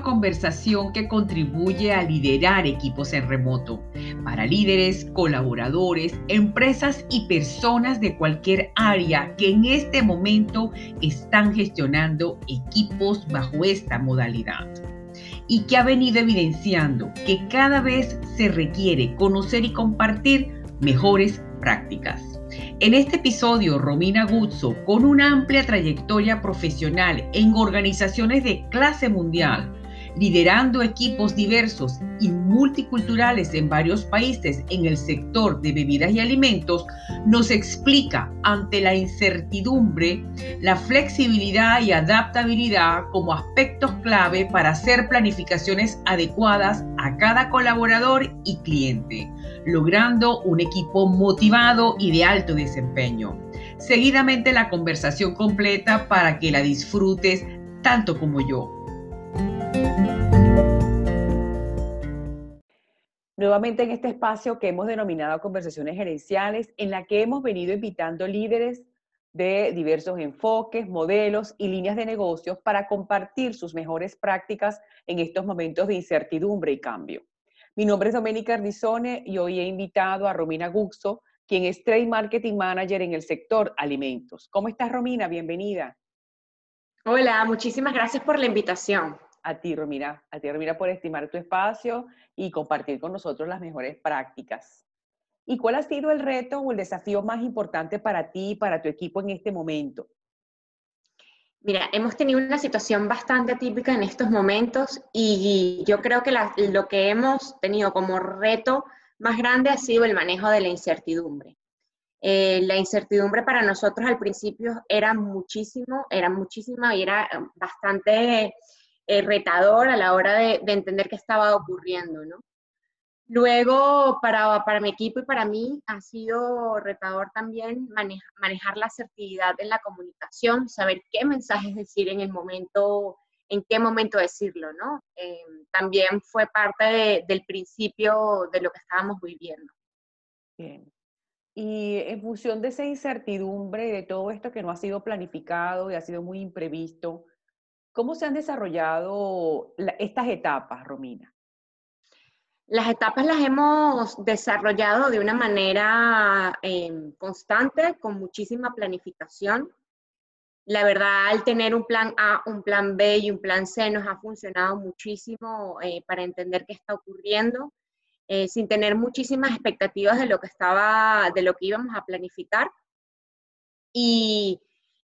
conversación que contribuye a liderar equipos en remoto para líderes, colaboradores, empresas y personas de cualquier área que en este momento están gestionando equipos bajo esta modalidad y que ha venido evidenciando que cada vez se requiere conocer y compartir mejores prácticas. En este episodio, Romina Guzzo, con una amplia trayectoria profesional en organizaciones de clase mundial, liderando equipos diversos y multiculturales en varios países en el sector de bebidas y alimentos, nos explica ante la incertidumbre la flexibilidad y adaptabilidad como aspectos clave para hacer planificaciones adecuadas a cada colaborador y cliente logrando un equipo motivado y de alto desempeño. Seguidamente la conversación completa para que la disfrutes tanto como yo. Nuevamente en este espacio que hemos denominado conversaciones gerenciales, en la que hemos venido invitando líderes de diversos enfoques, modelos y líneas de negocios para compartir sus mejores prácticas en estos momentos de incertidumbre y cambio. Mi nombre es Doménica Ardizone y hoy he invitado a Romina Guxo, quien es Trade Marketing Manager en el sector alimentos. ¿Cómo estás, Romina? Bienvenida. Hola, muchísimas gracias por la invitación. A ti, Romina, a ti, Romina, por estimar tu espacio y compartir con nosotros las mejores prácticas. ¿Y cuál ha sido el reto o el desafío más importante para ti y para tu equipo en este momento? Mira, hemos tenido una situación bastante típica en estos momentos y yo creo que lo que hemos tenido como reto más grande ha sido el manejo de la incertidumbre. Eh, la incertidumbre para nosotros al principio era muchísimo, era muchísima y era bastante eh, retador a la hora de, de entender qué estaba ocurriendo, ¿no? Luego, para, para, mi equipo y para mí, ha sido retador también manejar la asertividad en la comunicación, saber qué mensajes decir en el momento, en qué momento decirlo, ¿no? Eh, también fue parte del principio de lo que estábamos viviendo. Bien. Y en función de esa incertidumbre, de todo esto que no ha sido planificado y ha sido muy imprevisto, ¿cómo se han desarrollado estas etapas, Romina? Las etapas las hemos desarrollado de una manera em, constante, con muchísima planificación. La verdad, al tener un plan A, un plan B y un plan C nos ha funcionado muchísimo eh, para entender qué está ocurriendo, eh, sin tener muchísimas expectativas de lo que estaba, de lo que íbamos a planificar. Y,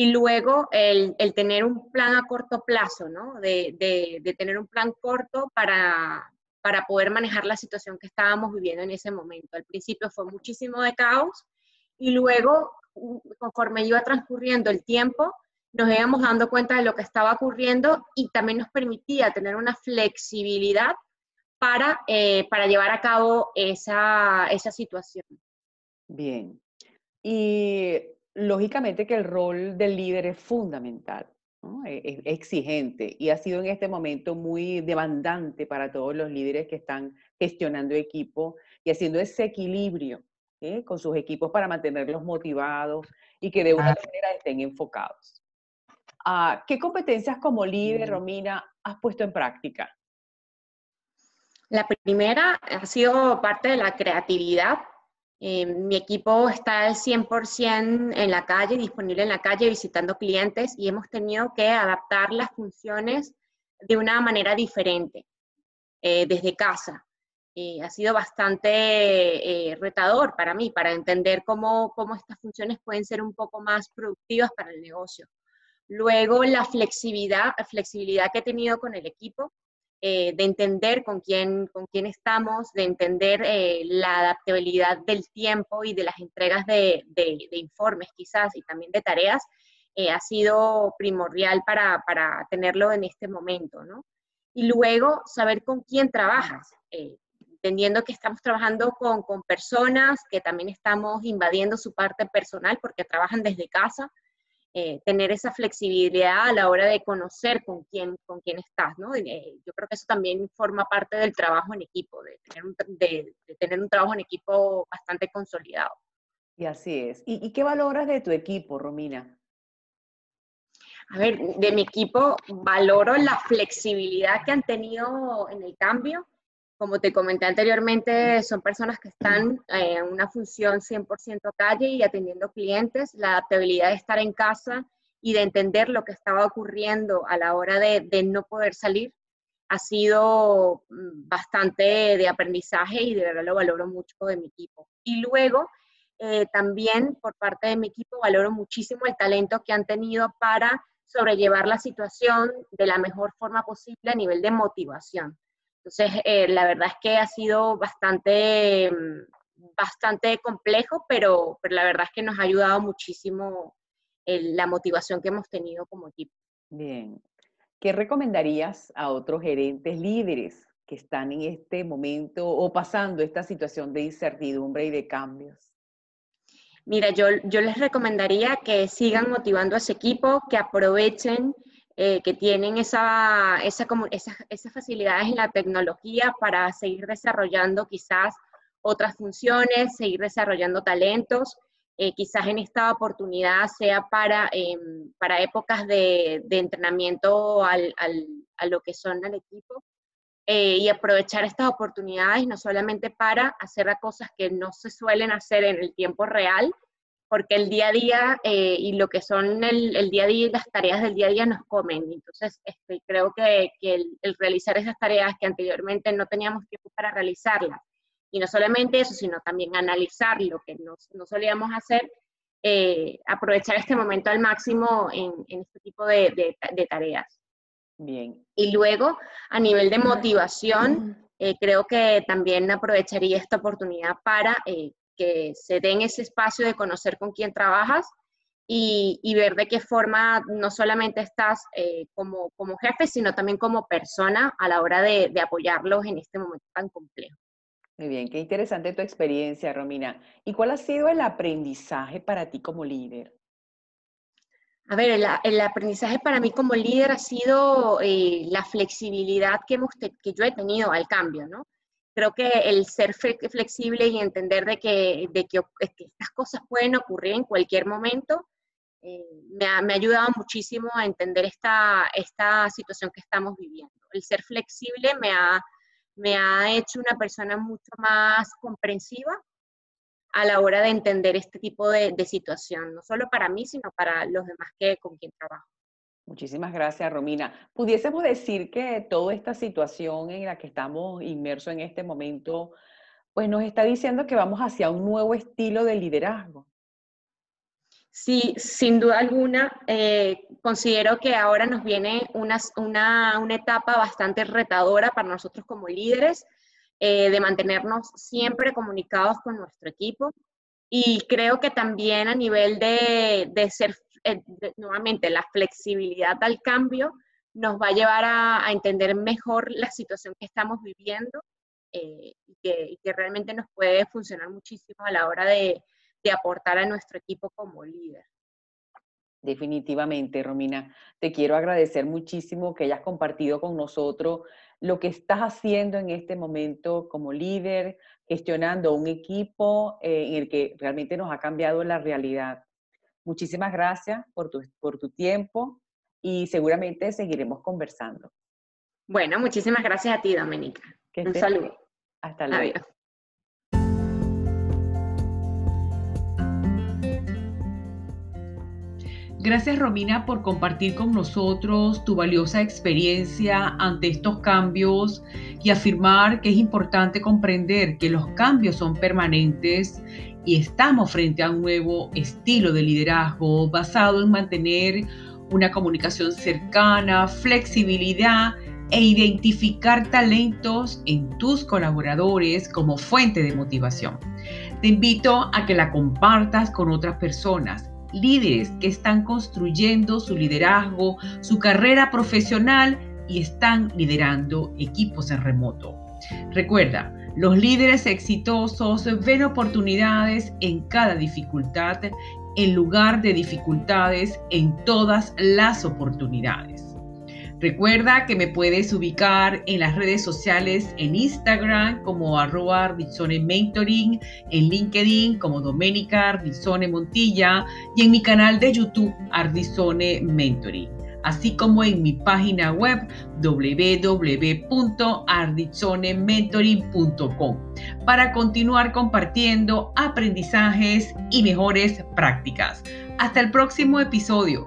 y luego el, el, tener un plan a corto plazo, ¿no? De, de, de tener un plan corto para, para poder manejar la situación que estábamos viviendo en ese momento. Al principio fue muchísimo de caos y luego, conforme iba transcurriendo el tiempo, nos íbamos dando cuenta de lo que estaba ocurriendo y también nos permitía tener una flexibilidad para, eh, para llevar a cabo esa, esa situación. Bien. Y lógicamente que el rol del líder es fundamental. E, es exigente y ha sido en este momento muy demandante para todos los líderes que están gestionando equipo y haciendo ese equilibrio con sus equipos para mantenerlos motivados y que de una manera estén enfocados. Ah, ¿Qué competencias como líder, mm. Romina, has puesto en práctica? La primera ha sido parte de la creatividad eh, mi equipo está al 100% en la calle, disponible en la calle, visitando clientes y hemos tenido que adaptar las funciones de una manera diferente eh, desde casa. Eh, ha sido bastante retador para mí, para entender cómo, cómo estas funciones pueden ser un poco más productivas para el negocio. Luego, la flexibilidad, flexibilidad que he tenido con el equipo, eh, de entender con quién, con quién estamos, de entender eh, la adaptabilidad del tiempo y de las entregas de, de, informes quizás y también de tareas, eh, ha sido primordial para, para, tenerlo en este momento, ¿no? Y luego saber con quién trabajas, entendiendo que estamos trabajando con, con personas que también estamos invadiendo su parte personal porque trabajan desde casa, eh, tener esa flexibilidad a la hora de conocer con quién, con quién estás, ¿no? Eh, yo creo que eso también forma parte del trabajo en equipo, de tener un, de, tener un trabajo en equipo bastante consolidado. Y así es. ¿Y, qué valoras de tu equipo, Romina? A ver, de mi equipo valoro la flexibilidad que han tenido en el cambio. Como te comenté anteriormente, son personas que están en una función 100% calle y atendiendo clientes. La adaptabilidad de estar en casa y de entender lo que estaba ocurriendo a la hora de, de no poder salir ha sido mm, bastante de aprendizaje y de verdad lo valoro mucho de mi equipo. Y luego, eh, también por parte de mi equipo valoro muchísimo el talento que han tenido para sobrellevar la situación de la mejor forma posible a nivel de motivación. Entonces, eh, la verdad es que ha sido bastante, mm, bastante complejo, pero, pero la verdad es que nos ha ayudado muchísimo la motivación que hemos tenido como equipo. Bien. ¿Qué recomendarías a otros gerentes líderes que están en este momento o pasando esta situación de incertidumbre y de cambios? Mira, yo, yo les recomendaría que sigan motivando a ese equipo, que aprovechen eh, que tienen esa, esa, esas, esas facilidades en la tecnología para seguir desarrollando quizás otras funciones, seguir desarrollando talentos eh, quizás en esta oportunidad sea para, em, para épocas de, de entrenamiento al, al, a lo que son el equipo eh, y aprovechar estas oportunidades no solamente para hacer cosas que no se suelen hacer en el tiempo real, porque el día a día eh, y lo que son el, el, día a día y las tareas del día a día nos comen. Entonces, este, creo que, que el, el realizar esas tareas que anteriormente no teníamos tiempo para realizarlas, y no solamente eso, sino también analizar lo que no, no solíamos hacer, eh, aprovechar este momento al máximo en, en este tipo de, de, tareas. Bien. Y luego, a nivel de motivación, eh, creo que también aprovecharía esta oportunidad para eh, que se den ese espacio de conocer con quién trabajas y, y ver de qué forma no solamente estás como, como jefe, sino también como persona a la hora de, de apoyarlos en este momento tan complejo. Muy bien, qué interesante tu experiencia, Romina. ¿Y cuál ha sido el aprendizaje para ti como líder? A ver, el, el aprendizaje para mí como líder ha sido eh, la flexibilidad que, hemos que yo he tenido al cambio, ¿no? Creo que el ser flexible y entender de que, de que, que estas cosas pueden ocurrir en cualquier momento eh, me, ha, me, ha, ayudado muchísimo a entender esta, esta situación que estamos viviendo. El ser flexible me ha me ha hecho una persona mucho más comprensiva a la hora de entender este tipo de, de, situación, no solo para mí, sino para los demás que con quien trabajo. Muchísimas gracias, Romina. Pudiésemos decir que toda esta situación en la que estamos inmersos en este momento, pues nos está diciendo que vamos hacia un nuevo estilo de liderazgo. Sí, sin duda alguna, eh, considero que ahora nos viene una, una, una, etapa bastante retadora para nosotros como líderes, eh, de mantenernos siempre comunicados con nuestro equipo. Y creo que también a nivel de, de ser, nuevamente, la flexibilidad al cambio nos va a llevar a, entender mejor la situación que estamos viviendo eh, y que, y que realmente nos puede funcionar muchísimo a la hora de de aportar a nuestro equipo como líder. Definitivamente, Romina. Te quiero agradecer muchísimo que hayas compartido con nosotros lo que estás haciendo en este momento como líder, gestionando un equipo eh, en el que realmente nos ha cambiado la realidad. Muchísimas gracias por tu, por tu tiempo y seguramente seguiremos conversando. Bueno, muchísimas gracias a ti, Doménica. Un saludo. Hasta luego. Adiós. Gracias Romina por compartir con nosotros tu valiosa experiencia ante estos cambios y afirmar que es importante comprender que los cambios son permanentes y estamos frente a un nuevo estilo de liderazgo basado en mantener una comunicación cercana, flexibilidad e identificar talentos en tus colaboradores como fuente de motivación. Te invito a que la compartas con otras personas líderes que están construyendo su liderazgo, su carrera profesional y están liderando equipos en remoto. Recuerda, los líderes exitosos ven oportunidades en cada dificultad en lugar de dificultades en todas las oportunidades. Recuerda que me puedes ubicar en las redes sociales, en Instagram como arroba Ardizone Mentoring, en LinkedIn como Doménica Ardizone Montilla y en mi canal de YouTube Ardizone Mentoring, así como en mi página web www.ardizonementoring.com para continuar compartiendo aprendizajes y mejores prácticas. Hasta el próximo episodio.